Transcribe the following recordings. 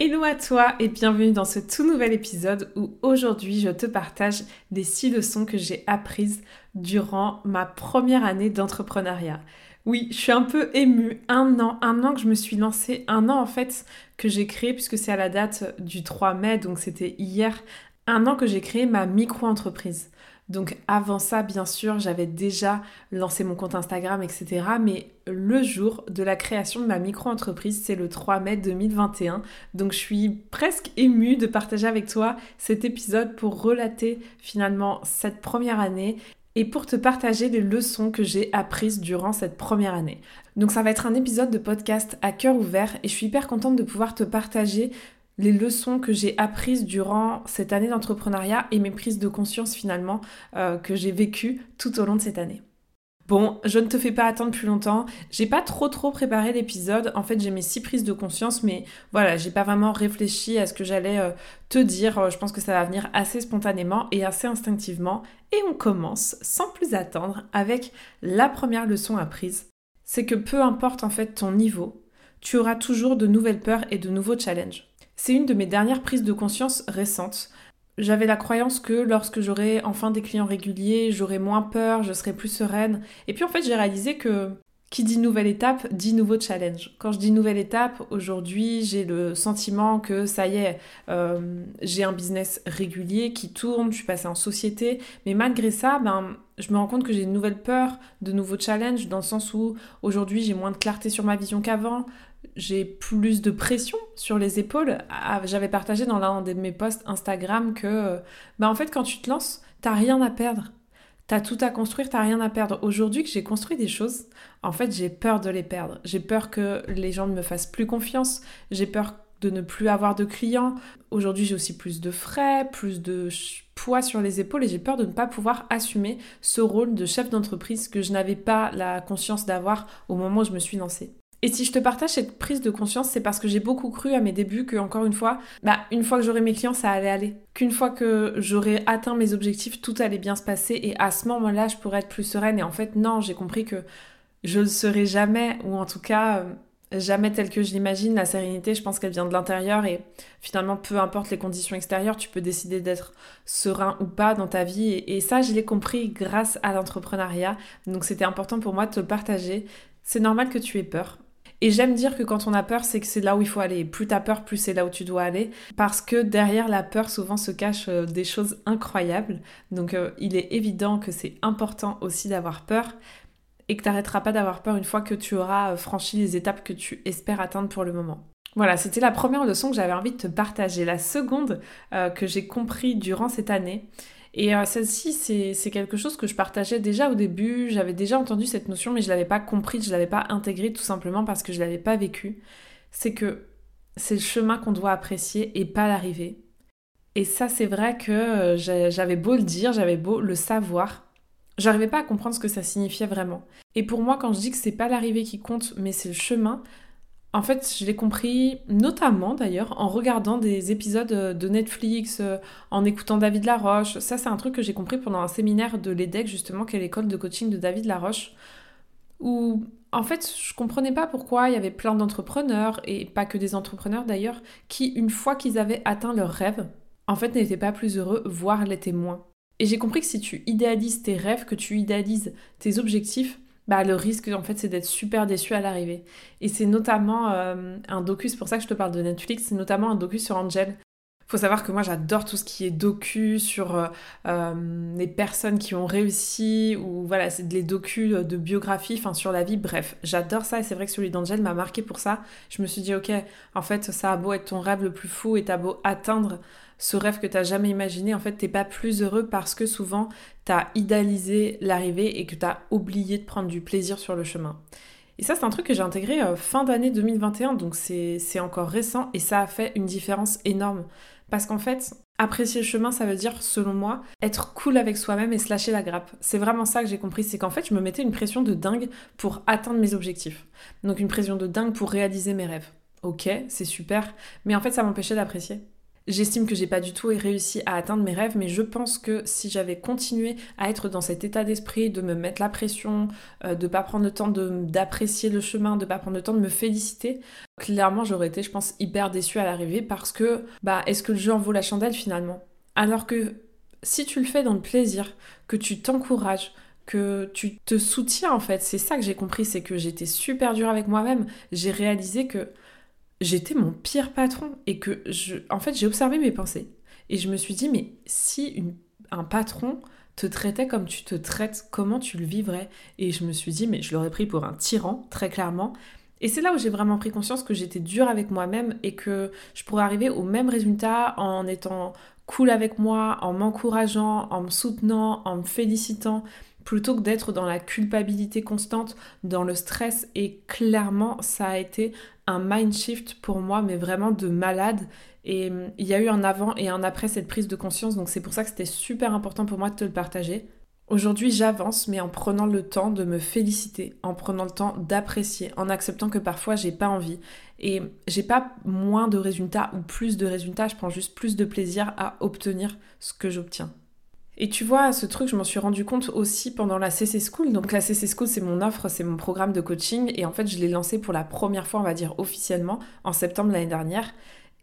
Hello à toi et bienvenue dans ce tout nouvel épisode où aujourd'hui je te partage des six leçons que j'ai apprises durant ma première année d'entrepreneuriat. Oui, je suis un peu émue. Un an, un an que je me suis lancée, un an en fait que j'ai créé, puisque c'est à la date du 3 mai, donc c'était hier, un an que j'ai créé ma micro-entreprise. Donc avant ça, bien sûr, j'avais déjà lancé mon compte Instagram, etc. Mais le jour de la création de ma micro-entreprise, c'est le 3 mai 2021. Donc je suis presque émue de partager avec toi cet épisode pour relater finalement cette première année et pour te partager les leçons que j'ai apprises durant cette première année. Donc ça va être un épisode de podcast à cœur ouvert et je suis hyper contente de pouvoir te partager les leçons que j'ai apprises durant cette année d'entrepreneuriat et mes prises de conscience finalement euh, que j'ai vécues tout au long de cette année. Bon, je ne te fais pas attendre plus longtemps. J'ai pas trop trop préparé l'épisode. En fait, j'ai mes six prises de conscience, mais voilà, j'ai pas vraiment réfléchi à ce que j'allais euh, te dire. Je pense que ça va venir assez spontanément et assez instinctivement. Et on commence sans plus attendre avec la première leçon apprise. C'est que peu importe en fait ton niveau, tu auras toujours de nouvelles peurs et de nouveaux challenges. C'est une de mes dernières prises de conscience récentes. J'avais la croyance que lorsque j'aurais enfin des clients réguliers, j'aurais moins peur, je serais plus sereine. Et puis en fait, j'ai réalisé que qui dit nouvelle étape dit nouveau challenge. Quand je dis nouvelle étape, aujourd'hui j'ai le sentiment que ça y est, euh, j'ai un business régulier qui tourne, je suis passée en société, mais malgré ça, ben, je me rends compte que j'ai de nouvelles peurs, de nouveaux challenges, dans le sens où aujourd'hui j'ai moins de clarté sur ma vision qu'avant, j'ai plus de pression sur les épaules. Ah, j'avais partagé dans l'un de mes posts Instagram que, bah en fait, quand tu te lances, t'as rien à perdre. T'as tout à construire, t'as rien à perdre. Aujourd'hui que j'ai construit des choses, en fait, j'ai peur de les perdre. J'ai peur que les gens ne me fassent plus confiance. J'ai peur de ne plus avoir de clients. Aujourd'hui, j'ai aussi plus de frais, plus de poids sur les épaules et j'ai peur de ne pas pouvoir assumer ce rôle de chef d'entreprise que je n'avais pas la conscience d'avoir au moment où je me suis lancée. Et si je te partage cette prise de conscience, c'est parce que j'ai beaucoup cru à mes débuts que, encore une fois, bah, une fois que j'aurais mes clients, ça allait aller. Qu'une fois que j'aurais atteint mes objectifs, tout allait bien se passer et à ce moment-là, je pourrais être plus sereine. Et en fait, non, j'ai compris que je ne serai jamais, ou en tout cas, euh, jamais tel que je l'imagine. La sérénité, je pense qu'elle vient de l'intérieur et finalement, peu importe les conditions extérieures, tu peux décider d'être serein ou pas dans ta vie. Et, et ça, je l'ai compris grâce à l'entrepreneuriat. Donc, c'était important pour moi de te le partager. C'est normal que tu aies peur. Et j'aime dire que quand on a peur, c'est que c'est là où il faut aller. Plus t'as peur, plus c'est là où tu dois aller. Parce que derrière la peur, souvent se cachent euh, des choses incroyables. Donc euh, il est évident que c'est important aussi d'avoir peur et que tu n'arrêteras pas d'avoir peur une fois que tu auras euh, franchi les étapes que tu espères atteindre pour le moment. Voilà, c'était la première leçon que j'avais envie de te partager. La seconde que j'ai compris durant cette année, et euh, celle-ci, c'est quelque chose que je partageais déjà au début, j'avais déjà entendu cette notion, mais je l'avais pas compris, je l'avais pas intégrée tout simplement parce que je l'avais pas vécu. C'est que c'est le chemin qu'on doit apprécier et pas l'arrivée. Et ça, c'est vrai que euh, j'avais beau le dire, j'avais beau le savoir, j'arrivais pas à comprendre ce que ça signifiait vraiment. Et pour moi, quand je dis que c'est pas l'arrivée qui compte, mais c'est le chemin, en fait, je l'ai compris notamment d'ailleurs en regardant des épisodes euh, de Netflix, euh, en écoutant David Laroche. Ça, c'est un truc que j'ai compris pendant un séminaire de l'EDEC, justement, qui est l'école de coaching de David Laroche, où en fait, je comprenais pas pourquoi il y avait plein d'entrepreneurs, et pas que des entrepreneurs d'ailleurs, qui, une fois qu'ils avaient atteint leur rêve, en fait, n'étaient pas plus heureux, voire l'étaient moins. Et j'ai compris que si tu idéalises tes rêves, que tu idéalises tes objectifs, bah, le risque en fait c'est d'être super déçu à l'arrivée. Et c'est notamment euh, un docu, c'est pour ça que je te parle de Netflix, c'est notamment un docu sur Angel. Faut savoir que moi j'adore tout ce qui est docu sur euh, euh, les personnes qui ont réussi ou voilà, c'est des docus de biographie, enfin sur la vie, bref, j'adore ça et c'est vrai que celui d'Angel m'a marqué pour ça. Je me suis dit ok, en fait ça a beau être ton rêve le plus fou et t'as beau atteindre ce rêve que t'as jamais imaginé, en fait, t'es pas plus heureux parce que souvent t'as idéalisé l'arrivée et que t'as oublié de prendre du plaisir sur le chemin. Et ça, c'est un truc que j'ai intégré euh, fin d'année 2021, donc c'est encore récent et ça a fait une différence énorme. Parce qu'en fait, Apprécier le chemin, ça veut dire, selon moi, être cool avec soi-même et se lâcher la grappe. C'est vraiment ça que j'ai compris, c'est qu'en fait, je me mettais une pression de dingue pour atteindre mes objectifs. Donc une pression de dingue pour réaliser mes rêves. Ok, c'est super, mais en fait, ça m'empêchait d'apprécier. J'estime que j'ai pas du tout réussi à atteindre mes rêves, mais je pense que si j'avais continué à être dans cet état d'esprit, de me mettre la pression, euh, de pas prendre le temps d'apprécier le chemin, de pas prendre le temps de me féliciter, clairement j'aurais été, je pense, hyper déçue à l'arrivée parce que, bah, est-ce que le jeu en vaut la chandelle finalement? Alors que si tu le fais dans le plaisir, que tu t'encourages, que tu te soutiens en fait, c'est ça que j'ai compris, c'est que j'étais super dure avec moi-même. J'ai réalisé que j'étais mon pire patron et que je, en fait, j'ai observé mes pensées et je me suis dit, mais si un patron te traitait comme tu te traites, comment tu le vivrais? Et je me suis dit, mais je l'aurais pris pour un tyran, très clairement. Et c'est là où j'ai vraiment pris conscience que j'étais dure avec moi-même et que je pourrais arriver au même résultat en étant cool avec moi, en m'encourageant, en me soutenant, en me félicitant, plutôt que d'être dans la culpabilité constante, dans le stress. Et clairement, ça a été un mind shift pour moi, mais vraiment de malade. Et hum, il y a eu un avant et un après cette prise de conscience, donc c'est pour ça que c'était super important pour moi de te le partager. Aujourd'hui, j'avance, mais en prenant le temps de me féliciter, en prenant le temps d'apprécier, en acceptant que parfois j'ai pas envie. Et j'ai pas moins de résultats ou plus de résultats, je prends juste plus de plaisir à obtenir ce que j'obtiens. Et tu vois, ce truc, je m'en suis rendu compte aussi pendant la CC School. Donc la CC School, c'est mon offre, c'est mon programme de coaching. Et en fait, je l'ai lancé pour la première fois, on va dire officiellement, en septembre l'année dernière.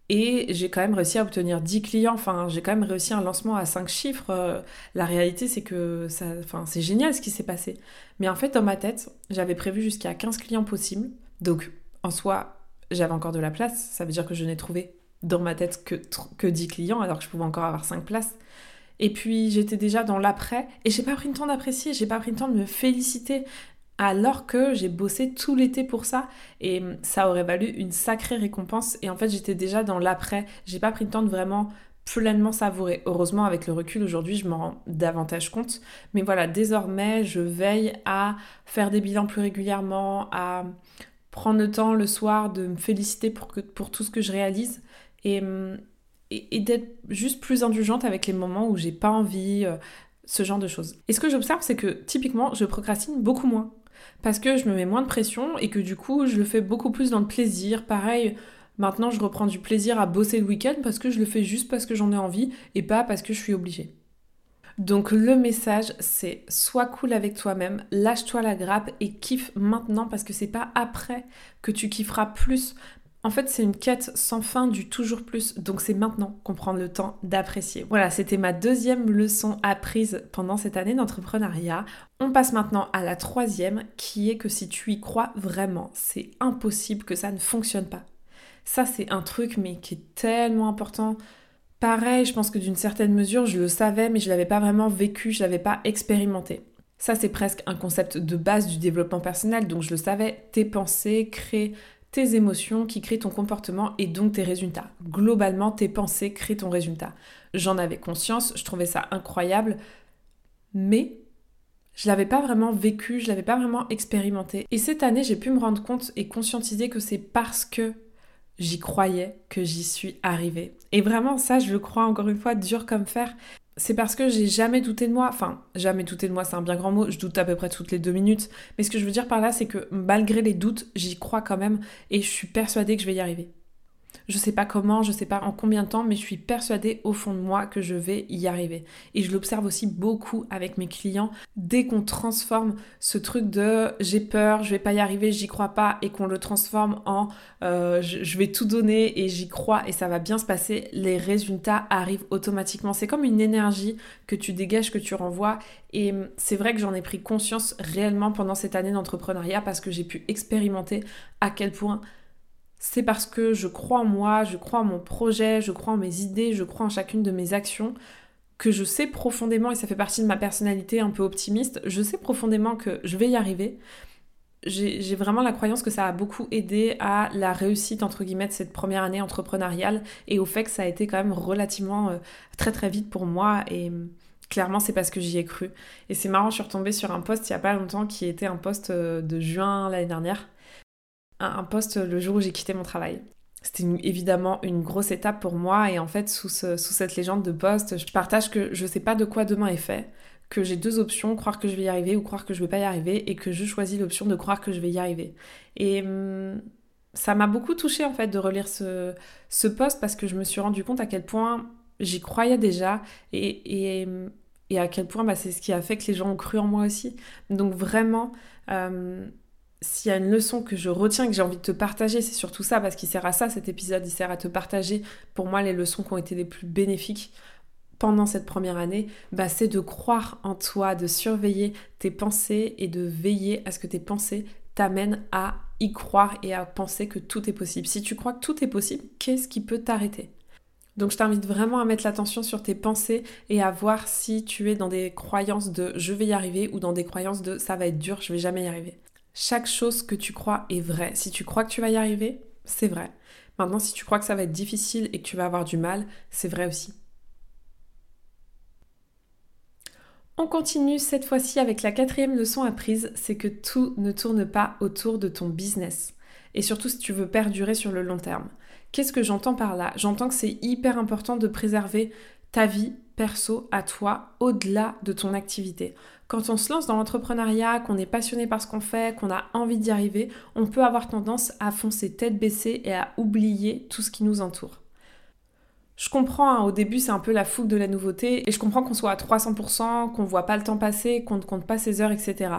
Et j'ai quand même réussi à obtenir 10 clients. Enfin, j'ai quand même réussi un lancement à 5 chiffres. La réalité, c'est que ça, enfin, c'est génial ce qui s'est passé. Mais en fait, dans ma tête, j'avais prévu jusqu'à 15 clients possibles. Donc, en soi, j'avais encore de la place. Ça veut dire que je n'ai trouvé dans ma tête que, que 10 clients, alors que je pouvais encore avoir 5 places. Et puis j'étais déjà dans l'après. Et j'ai pas pris le temps d'apprécier, j'ai pas pris le temps de me féliciter. Alors que j'ai bossé tout l'été pour ça. Et ça aurait valu une sacrée récompense. Et en fait j'étais déjà dans l'après, j'ai pas pris le temps de vraiment pleinement savourer. Heureusement avec le recul aujourd'hui je m'en rends davantage compte. Mais voilà désormais je veille à faire des bilans plus régulièrement, à prendre le temps le soir de me féliciter pour, pour tout ce que je réalise. Et et, d'être juste plus indulgente avec les moments où j'ai pas envie, euh, ce genre de choses. Et ce que j'observe, c'est que typiquement, je procrastine beaucoup moins. Parce que je me mets moins de pression et que du coup, je le fais beaucoup plus dans le plaisir. Pareil, maintenant, je reprends du plaisir à bosser le week-end parce que je le fais juste parce que j'en ai envie et pas parce que je suis obligée. Donc le message c'est sois cool avec toi-même, lâche-toi la grappe et kiffe maintenant parce que c'est pas après que tu kifferas plus en fait, c'est une quête sans fin du toujours plus, donc c'est maintenant qu'on prend le temps d'apprécier. Voilà, c'était ma deuxième leçon apprise pendant cette année d'entrepreneuriat. On passe maintenant à la troisième, qui est que si tu y crois vraiment, c'est impossible que ça ne fonctionne pas. Ça, c'est un truc, mais qui est tellement important. Pareil, je pense que d'une certaine mesure, je le savais, mais je l'avais pas vraiment vécu, je l'avais pas expérimenté. Ça, c'est presque un concept de base du développement personnel, donc je le savais, tes pensées créent tes émotions qui créent ton comportement et donc tes résultats. Globalement, tes pensées créent ton résultat. J'en avais conscience, je trouvais ça incroyable, mais je l'avais pas vraiment vécu, je l'avais pas vraiment expérimenté. Et cette année, j'ai pu me rendre compte et conscientiser que c'est parce que j'y croyais que j'y suis arrivée. Et vraiment, ça, je le crois encore une fois, dur comme fer c'est parce que j'ai jamais douté de moi. Enfin, jamais douté de moi, c'est un bien grand mot. Je doute à peu près toutes les deux minutes. Mais ce que je veux dire par là, c'est que malgré les doutes, j'y crois quand même et je suis persuadée que je vais y arriver. Je sais pas comment, je sais pas en combien de temps, mais je suis persuadée au fond de moi que je vais y arriver. Et je l'observe aussi beaucoup avec mes clients. Dès qu'on transforme ce truc de j'ai peur, je vais pas y arriver, j'y crois pas, et qu'on le transforme en euh, je, vais tout donner et j'y crois et ça va bien se passer, les résultats arrivent automatiquement. C'est comme une énergie que tu dégages, que tu renvoies. Et c'est vrai que j'en ai pris conscience réellement pendant cette année d'entrepreneuriat parce que j'ai pu expérimenter à quel point c'est parce que je crois en moi, je crois en mon projet, je crois en mes idées, je crois en chacune de mes actions, que je sais profondément, et ça fait partie de ma personnalité un peu optimiste, je sais profondément que je vais y arriver. J'ai vraiment la croyance que ça a beaucoup aidé à la réussite, entre guillemets, de cette première année entrepreneuriale et au fait que ça a été quand même relativement euh, très très vite pour moi et clairement c'est parce que j'y ai cru. Et c'est marrant, je suis retombée sur un post il y a pas longtemps qui était un post euh, de juin l'année dernière un poste le jour où j'ai quitté mon travail. c'était évidemment une grosse étape pour moi et en fait sous, sous cette légende de poste, je partage que je sais pas de quoi demain est fait, que j'ai deux options, croire que je vais y arriver ou croire que je vais pas y arriver et que je choisis l'option de croire que je vais y arriver. Et hum, ça m'a beaucoup touchée en fait de relire ce, ce post parce que je me suis rendu compte à quel point j'y croyais déjà et, et, à quel point bah, c'est ce qui a fait que les gens ont cru en moi aussi. Donc vraiment, hum, s'il y a une leçon que je retiens, que j'ai envie de te partager, c'est surtout ça, parce qu'il sert à ça cet épisode, il sert à te partager pour moi les leçons qui ont été les plus bénéfiques pendant cette première année, bah, c'est de croire en toi, de surveiller tes pensées et de veiller à ce que tes pensées t'amènent à y croire et à penser que tout est possible. Si tu crois que tout est possible, qu'est-ce qui peut t'arrêter? Donc je t'invite vraiment à mettre l'attention sur tes pensées et à voir si tu es dans des croyances de je vais y arriver ou dans des croyances de ça va être dur, je vais jamais y arriver. Chaque chose que tu crois est vraie. Si tu crois que tu vas y arriver, c'est vrai. Maintenant, si tu crois que ça va être difficile et que tu vas avoir du mal, c'est vrai aussi. On continue cette fois-ci avec la quatrième leçon apprise, c'est que tout ne tourne pas autour de ton business. Et surtout si tu veux perdurer sur le long terme. Qu'est-ce que j'entends par là? J'entends que c'est hyper important de préserver ta vie perso à toi au-delà de ton activité. Quand on se lance dans l'entrepreneuriat, qu'on est passionné par ce qu'on fait, qu'on a envie d'y arriver, on peut avoir tendance à foncer tête baissée et à oublier tout ce qui nous entoure. Je comprends, hein, au début c'est un peu la fougue de la nouveauté, et je comprends qu'on soit à 300%, qu'on voit pas le temps passer, qu'on ne compte pas ses heures, etc.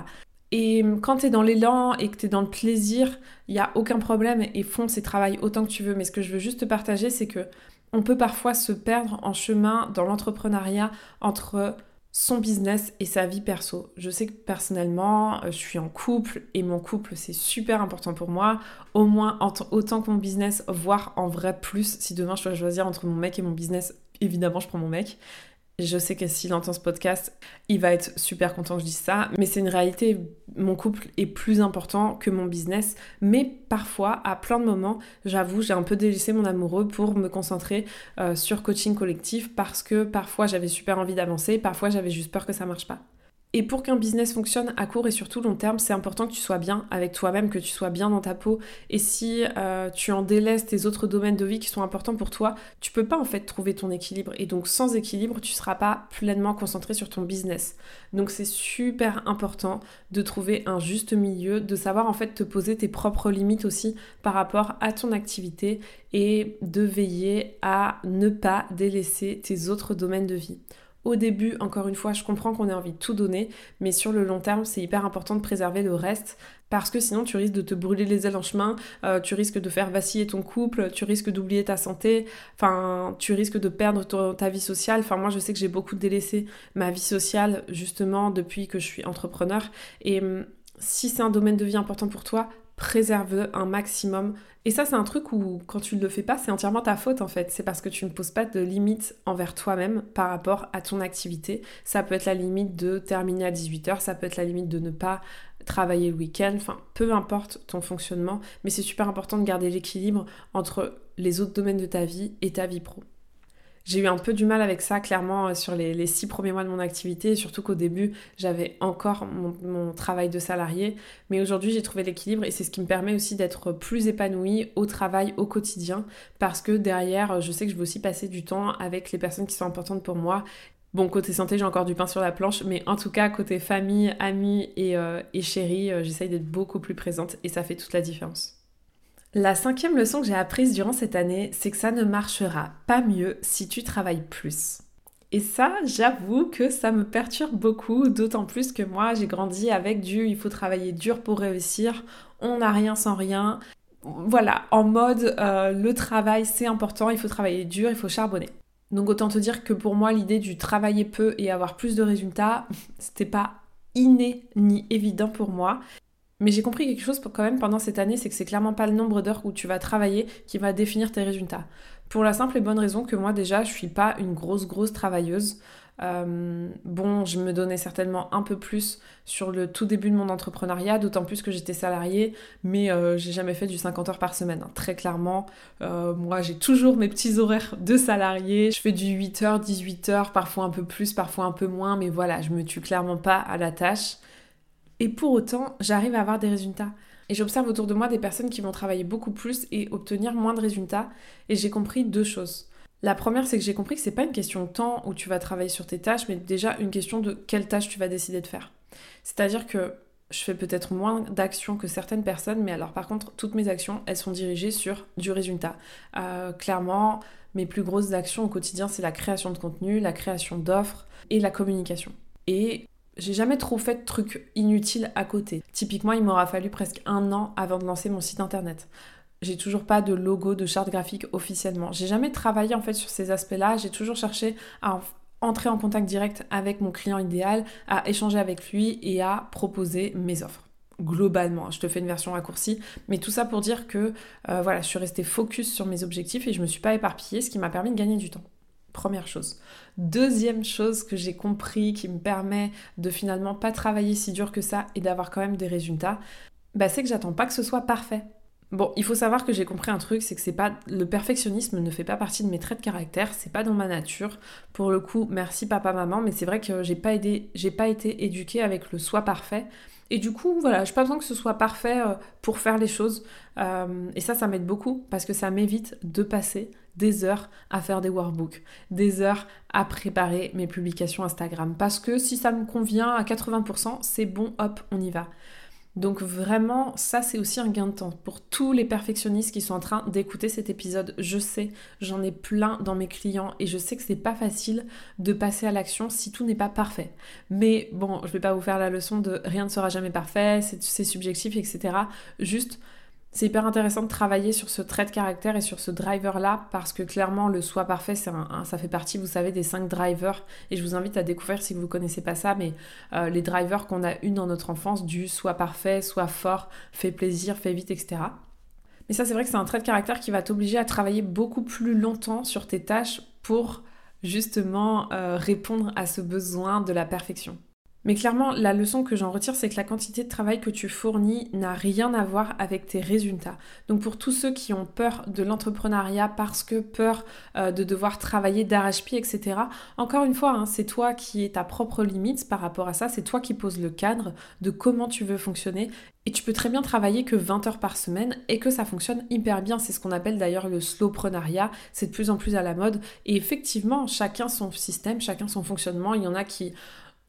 Et quand tu es dans l'élan et que tu es dans le plaisir, il n'y a aucun problème et fonce et travaille autant que tu veux. Mais ce que je veux juste te partager, c'est que on peut parfois se perdre en chemin dans l'entrepreneuriat entre son business et sa vie perso. Je sais que personnellement, euh, je suis en couple et mon couple c'est super important pour moi, au moins autant que mon business, voire en vrai plus. Si demain je dois choisir entre mon mec et mon business, évidemment je prends mon mec. Je sais que s'il entend ce podcast, il va être super content que je dise ça, mais c'est une réalité. Mon couple est plus important que mon business, mais parfois, à plein de moments, j'avoue, j'ai un peu délaissé mon amoureux pour me concentrer euh, sur coaching collectif parce que parfois j'avais super envie d'avancer, parfois j'avais juste peur que ça marche pas. Et pour qu'un business fonctionne à court et surtout long terme, c'est important que tu sois bien avec toi-même, que tu sois bien dans ta peau. Et si euh, tu en délaisses tes autres domaines de vie qui sont importants pour toi, tu peux pas en fait trouver ton équilibre. Et donc sans équilibre, tu seras pas pleinement concentré sur ton business. Donc c'est super important de trouver un juste milieu, de savoir en fait te poser tes propres limites aussi par rapport à ton activité et de veiller à ne pas délaisser tes autres domaines de vie. Au début, encore une fois, je comprends qu'on ait envie de tout donner, mais sur le long terme, c'est hyper important de préserver le reste parce que sinon tu risques de te brûler les ailes en chemin, euh, tu risques de faire vaciller ton couple, tu risques d'oublier ta santé, enfin tu risques de perdre ta vie sociale. Enfin moi je sais que j'ai beaucoup délaissé ma vie sociale justement depuis que je suis entrepreneur et hum, si c'est un domaine de vie important pour toi, préserve un maximum. Et ça, c'est un truc où, quand tu ne le fais pas, c'est entièrement ta faute en fait. C'est parce que tu ne poses pas de limites envers toi-même par rapport à ton activité. Ça peut être la limite de terminer à 18h, ça peut être la limite de ne pas travailler le week-end, enfin, peu importe ton fonctionnement, mais c'est super important de garder l'équilibre entre les autres domaines de ta vie et ta vie pro. J'ai eu un peu du mal avec ça, clairement, euh, sur les, six premiers mois de mon activité, surtout qu'au début, j'avais encore mon, travail de salarié. Mais aujourd'hui, j'ai trouvé l'équilibre et c'est ce qui me permet aussi d'être plus épanouie au travail, au quotidien, parce que derrière, je sais que je veux aussi passer du temps avec les personnes qui sont importantes pour moi. Bon, côté santé, j'ai encore du pain sur la planche, mais en tout cas, côté famille, amis et, euh, chérie, euh, j'essaye d'être beaucoup plus présente et ça fait toute la différence. La cinquième leçon que j'ai apprise durant cette année, c'est que ça ne marchera pas mieux si tu travailles plus. Et ça, j'avoue que ça me perturbe beaucoup, d'autant plus que moi, j'ai grandi avec du il faut travailler dur pour réussir, on n'a rien sans rien. Voilà, en mode euh, le travail c'est important, il faut travailler dur, il faut charbonner. Donc autant te dire que pour moi, l'idée du travailler peu et avoir plus de résultats, c'était pas inné ni évident pour moi. Mais j'ai compris quelque chose quand même pendant cette année, c'est que c'est clairement pas le nombre d'heures où tu vas travailler qui va définir tes résultats. Pour la simple et bonne raison que moi déjà, je suis pas une grosse grosse travailleuse. Euh, bon, je me donnais certainement un peu plus sur le tout début de mon entrepreneuriat, d'autant plus que j'étais salariée, mais euh, j'ai jamais fait du 50 heures par semaine. Hein. Très clairement, euh, moi j'ai toujours mes petits horaires de salarié. Je fais du 8 heures, 18 heures, parfois un peu plus, parfois un peu moins, mais voilà, je me tue clairement pas à la tâche. Et pour autant, j'arrive à avoir des résultats. Et j'observe autour de moi des personnes qui vont travailler beaucoup plus et obtenir moins de résultats. Et j'ai compris deux choses. La première, c'est que j'ai compris que c'est pas une question de temps où tu vas travailler sur tes tâches, mais déjà une question de quelle tâche tu vas décider de faire. C'est-à-dire que je fais peut-être moins d'actions que certaines personnes, mais alors par contre, toutes mes actions, elles sont dirigées sur du résultat. Euh, clairement, mes plus grosses actions au quotidien, c'est la création de contenu, la création d'offres et la communication. Et j'ai jamais trop fait de trucs inutiles à côté. Typiquement, il m'aura fallu presque un an avant de lancer mon site internet. J'ai toujours pas de logo, de charte graphique officiellement. J'ai jamais travaillé en fait sur ces aspects-là. J'ai toujours cherché à entrer en contact direct avec mon client idéal, à échanger avec lui et à proposer mes offres. Globalement, je te fais une version raccourcie, mais tout ça pour dire que euh, voilà, je suis restée focus sur mes objectifs et je me suis pas éparpillée, ce qui m'a permis de gagner du temps. Première chose. Deuxième chose que j'ai compris qui me permet de finalement pas travailler si dur que ça et d'avoir quand même des résultats, bah c'est que j'attends pas que ce soit parfait. Bon, il faut savoir que j'ai compris un truc, c'est que c'est pas le perfectionnisme ne fait pas partie de mes traits de caractère, c'est pas dans ma nature. Pour le coup, merci papa maman, mais c'est vrai que j'ai pas pas été éduquée avec le soi parfait. Et du coup, voilà, j'ai pas besoin que ce soit parfait euh, pour faire les choses. Euh, et ça, ça m'aide beaucoup parce que ça m'évite de passer des heures à faire des workbooks, des heures à préparer mes publications Instagram. Parce que si ça me convient à 80%, c'est bon, hop, on y va. Donc vraiment, ça c'est aussi un gain de temps pour tous les perfectionnistes qui sont en train d'écouter cet épisode. Je sais, j'en ai plein dans mes clients et je sais que c'est pas facile de passer à l'action si tout n'est pas parfait. Mais bon, je vais pas vous faire la leçon de rien ne sera jamais parfait, c'est subjectif, etc. Juste c'est hyper intéressant de travailler sur ce trait de caractère et sur ce driver-là parce que clairement le soi parfait, un, ça fait partie, vous savez, des cinq drivers. Et je vous invite à découvrir si vous ne connaissez pas ça, mais euh, les drivers qu'on a eu dans notre enfance, du soit parfait, soit fort, fait plaisir, fait vite, etc. Mais ça, c'est vrai que c'est un trait de caractère qui va t'obliger à travailler beaucoup plus longtemps sur tes tâches pour justement euh, répondre à ce besoin de la perfection. Mais clairement, la leçon que j'en retire, c'est que la quantité de travail que tu fournis n'a rien à voir avec tes résultats. Donc pour tous ceux qui ont peur de l'entrepreneuriat parce que peur euh, de devoir travailler d'arrache-pied, etc., encore une fois, hein, c'est toi qui es ta propre limite par rapport à ça, c'est toi qui poses le cadre de comment tu veux fonctionner. Et tu peux très bien travailler que 20 heures par semaine et que ça fonctionne hyper bien. C'est ce qu'on appelle d'ailleurs le slowpreneuriat. C'est de plus en plus à la mode. Et effectivement, chacun son système, chacun son fonctionnement. Il y en a qui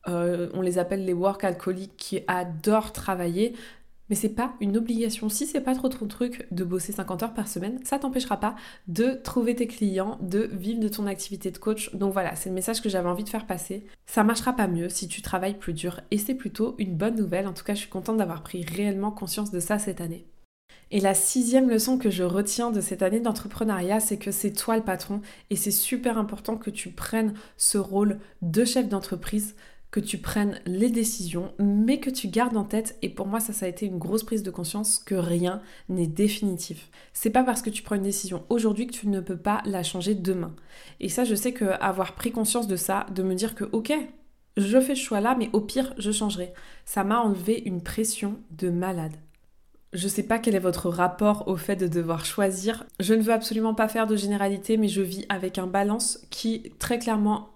euh, on les appelle les work alcooliques qui adorent travailler. Mais c'est pas une obligation. Si c'est pas trop ton truc de bosser 50 heures par semaine, ça t'empêchera pas de trouver tes clients, de vivre de ton activité de coach. Donc voilà, c'est le message que j'avais envie de faire passer. Ça marchera pas mieux si tu travailles plus dur et c'est plutôt une bonne nouvelle. En tout cas, je suis contente d'avoir pris réellement conscience de ça cette année. Et la sixième leçon que je retiens de cette année d'entrepreneuriat, c'est que c'est toi le patron et c'est super important que tu prennes ce rôle de chef d'entreprise que tu prennes les décisions, mais que tu gardes en tête, et pour moi ça ça a été une grosse prise de conscience, que rien n'est définitif. C'est pas parce que tu prends une décision aujourd'hui que tu ne peux pas la changer demain. Et ça je sais que avoir pris conscience de ça, de me dire que ok, je fais ce choix là, mais au pire je changerai, ça m'a enlevé une pression de malade. Je sais pas quel est votre rapport au fait de devoir choisir. Je ne veux absolument pas faire de généralité, mais je vis avec un balance qui très clairement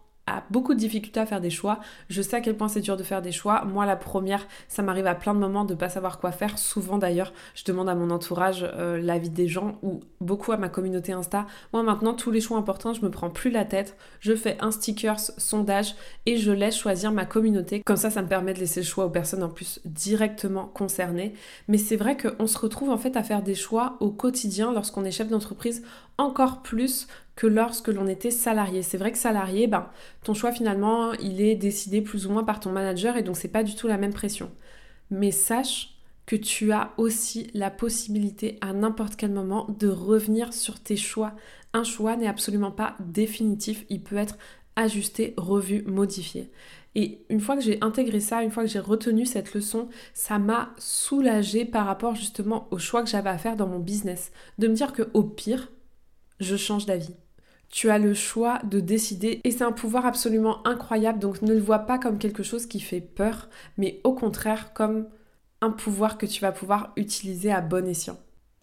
beaucoup de difficultés à faire des choix. Je sais à quel point c'est dur de faire des choix. Moi, la première, ça m'arrive à plein de moments de pas savoir quoi faire. Souvent d'ailleurs, je demande à mon entourage euh, l'avis des gens ou beaucoup à ma communauté Insta. Moi maintenant, tous les choix importants, je me prends plus la tête. Je fais un stickers sondage et je laisse choisir ma communauté. Comme ça, ça me permet de laisser le choix aux personnes en plus directement concernées. Mais c'est vrai qu'on se retrouve en fait à faire des choix au quotidien lorsqu'on est chef d'entreprise encore plus que lorsque l'on était salarié. C'est vrai que salarié, ben, ton choix finalement, il est décidé plus ou moins par ton manager et donc c'est pas du tout la même pression. Mais sache que tu as aussi la possibilité à n'importe quel moment de revenir sur tes choix. Un choix n'est absolument pas définitif, il peut être ajusté, revu, modifié. Et une fois que j'ai intégré ça, une fois que j'ai retenu cette leçon, ça m'a soulagé par rapport justement au choix que j'avais à faire dans mon business. De me dire que au pire, je change d'avis. Tu as le choix de décider et c'est un pouvoir absolument incroyable, donc ne le vois pas comme quelque chose qui fait peur, mais au contraire comme un pouvoir que tu vas pouvoir utiliser à bon escient.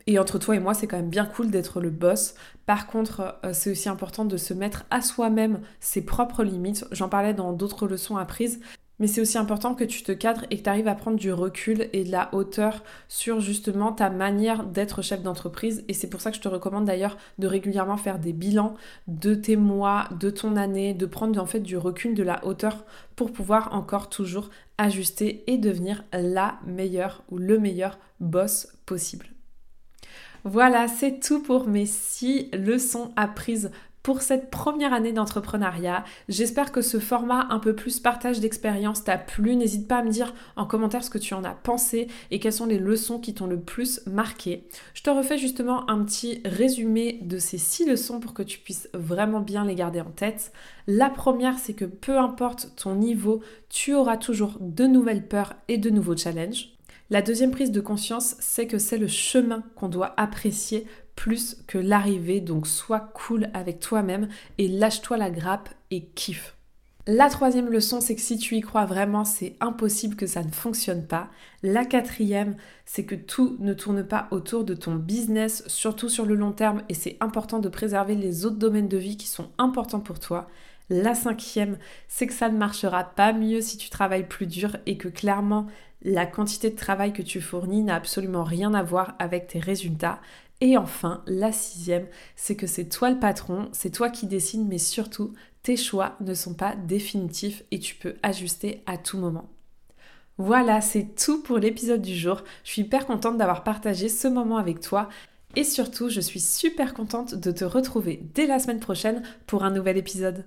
Et entre toi et moi, c'est quand même bien cool d'être le boss. Par contre, euh, c'est aussi important de se mettre à soi-même ses propres limites. J'en parlais dans d'autres leçons apprises. Mais c'est aussi important que tu te cadres et que tu arrives à prendre du recul et de la hauteur sur justement ta manière d'être chef d'entreprise. Et c'est pour ça que je te recommande d'ailleurs de régulièrement faire des bilans de tes mois, de ton année, de prendre en fait du recul, de la hauteur pour pouvoir encore toujours ajuster et devenir la meilleure ou le meilleur boss possible. Voilà, c'est tout pour mes six leçons apprises pour cette première année d'entrepreneuriat. J'espère que ce format un peu plus partage d'expérience t'a plu. N'hésite pas à me dire en commentaire ce que tu en as pensé et quelles sont les leçons qui t'ont le plus marqué. Je te refais justement un petit résumé de ces six leçons pour que tu puisses vraiment bien les garder en tête. La première, c'est que peu importe ton niveau, tu auras toujours de nouvelles peurs et de nouveaux challenges. La deuxième prise de conscience, c'est que c'est le chemin qu'on doit apprécier plus que l'arrivée, donc sois cool avec toi-même et lâche-toi la grappe et kiffe. La troisième leçon, c'est que si tu y crois vraiment, c'est impossible que ça ne fonctionne pas. La quatrième, c'est que tout ne tourne pas autour de ton business, surtout sur le long terme, et c'est important de préserver les autres domaines de vie qui sont importants pour toi. La cinquième, c'est que ça ne marchera pas mieux si tu travailles plus dur et que clairement, la quantité de travail que tu fournis n'a absolument rien à voir avec tes résultats. Et enfin, la sixième, c'est que c'est toi le patron, c'est toi qui décides, mais surtout, tes choix ne sont pas définitifs et tu peux ajuster à tout moment. Voilà, c'est tout pour l'épisode du jour. Je suis hyper contente d'avoir partagé ce moment avec toi. Et surtout, je suis super contente de te retrouver dès la semaine prochaine pour un nouvel épisode.